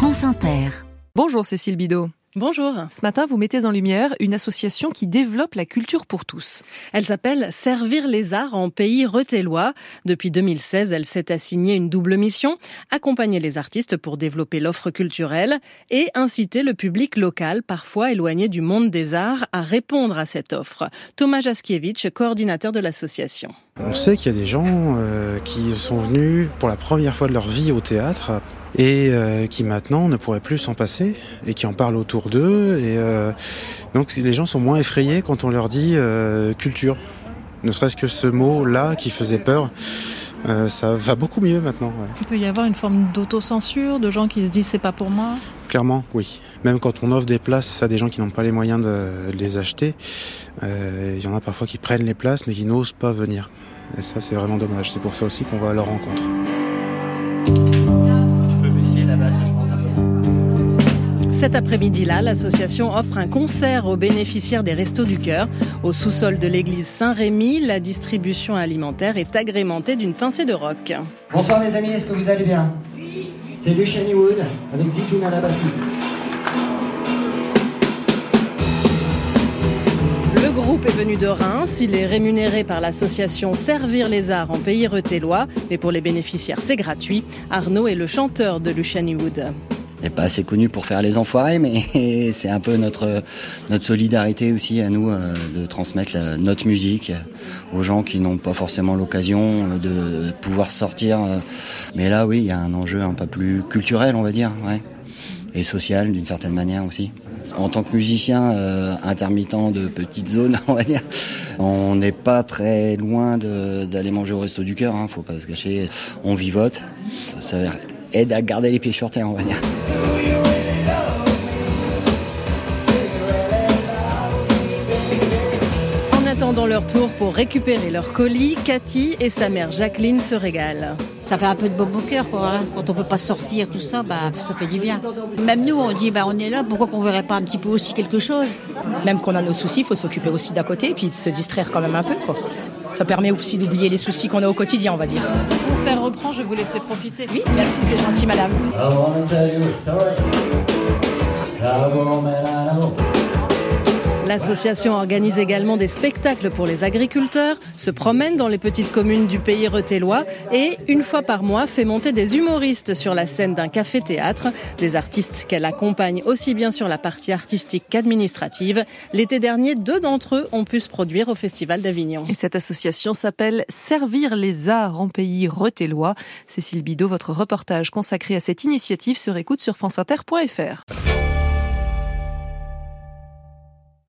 France Inter. Bonjour Cécile Bidot. Bonjour. Ce matin, vous mettez en lumière une association qui développe la culture pour tous. Elle s'appelle Servir les arts en pays retélois. Depuis 2016, elle s'est assignée une double mission, accompagner les artistes pour développer l'offre culturelle et inciter le public local, parfois éloigné du monde des arts, à répondre à cette offre. Thomas Jaskiewicz, coordinateur de l'association. On sait qu'il y a des gens euh, qui sont venus pour la première fois de leur vie au théâtre et euh, qui maintenant ne pourraient plus s'en passer et qui en parlent autour d'eux. Et euh, donc les gens sont moins effrayés quand on leur dit euh, culture. Ne serait-ce que ce mot-là qui faisait peur. Ça va beaucoup mieux maintenant. Ouais. Il peut y avoir une forme d'autocensure, de gens qui se disent c'est pas pour moi? Clairement, oui. Même quand on offre des places à des gens qui n'ont pas les moyens de les acheter, il y en a parfois qui prennent les places mais qui n'osent pas venir. Et ça, c'est vraiment dommage. C'est pour ça aussi qu'on va à leur rencontre. Cet après-midi-là, l'association offre un concert aux bénéficiaires des Restos du Cœur. Au sous-sol de l'église Saint-Rémy, la distribution alimentaire est agrémentée d'une pincée de rock. Bonsoir mes amis, est-ce que vous allez bien? Oui. C'est Luciany Wood avec Zitoun à la batterie. Le groupe est venu de Reims, il est rémunéré par l'association Servir les Arts en pays retélois, mais pour les bénéficiaires c'est gratuit. Arnaud est le chanteur de Luciany Wood n'est pas assez connu pour faire les enfoirés, mais c'est un peu notre notre solidarité aussi à nous euh, de transmettre notre musique aux gens qui n'ont pas forcément l'occasion de pouvoir sortir. Euh. Mais là, oui, il y a un enjeu un peu plus culturel, on va dire, ouais, et social d'une certaine manière aussi. En tant que musicien euh, intermittent de petites zones, on va dire, on n'est pas très loin d'aller manger au resto du cœur. Hein, faut pas se cacher. On vivote. Ça aide à garder les pieds sur terre, on va dire. En attendant leur tour pour récupérer leur colis, Cathy et sa mère Jacqueline se régalent. Ça fait un peu de bon au cœur, quoi. Hein. Quand on peut pas sortir, tout ça, bah, ça fait du bien. Même nous, on dit, bah, on est là, pourquoi qu'on verrait pas un petit peu aussi quelque chose? Même qu'on a nos soucis, il faut s'occuper aussi d'à côté, et puis de se distraire quand même un peu, quoi. Ça permet aussi d'oublier les soucis qu'on a au quotidien, on va dire. Le concert reprend, je vais vous laisser profiter. Oui, merci, c'est gentil, madame. L'association organise également des spectacles pour les agriculteurs, se promène dans les petites communes du pays retélois et, une fois par mois, fait monter des humoristes sur la scène d'un café-théâtre, des artistes qu'elle accompagne aussi bien sur la partie artistique qu'administrative. L'été dernier, deux d'entre eux ont pu se produire au Festival d'Avignon. Et cette association s'appelle Servir les arts en pays retélois. Cécile Bidot, votre reportage consacré à cette initiative se réécoute sur franceinter.fr.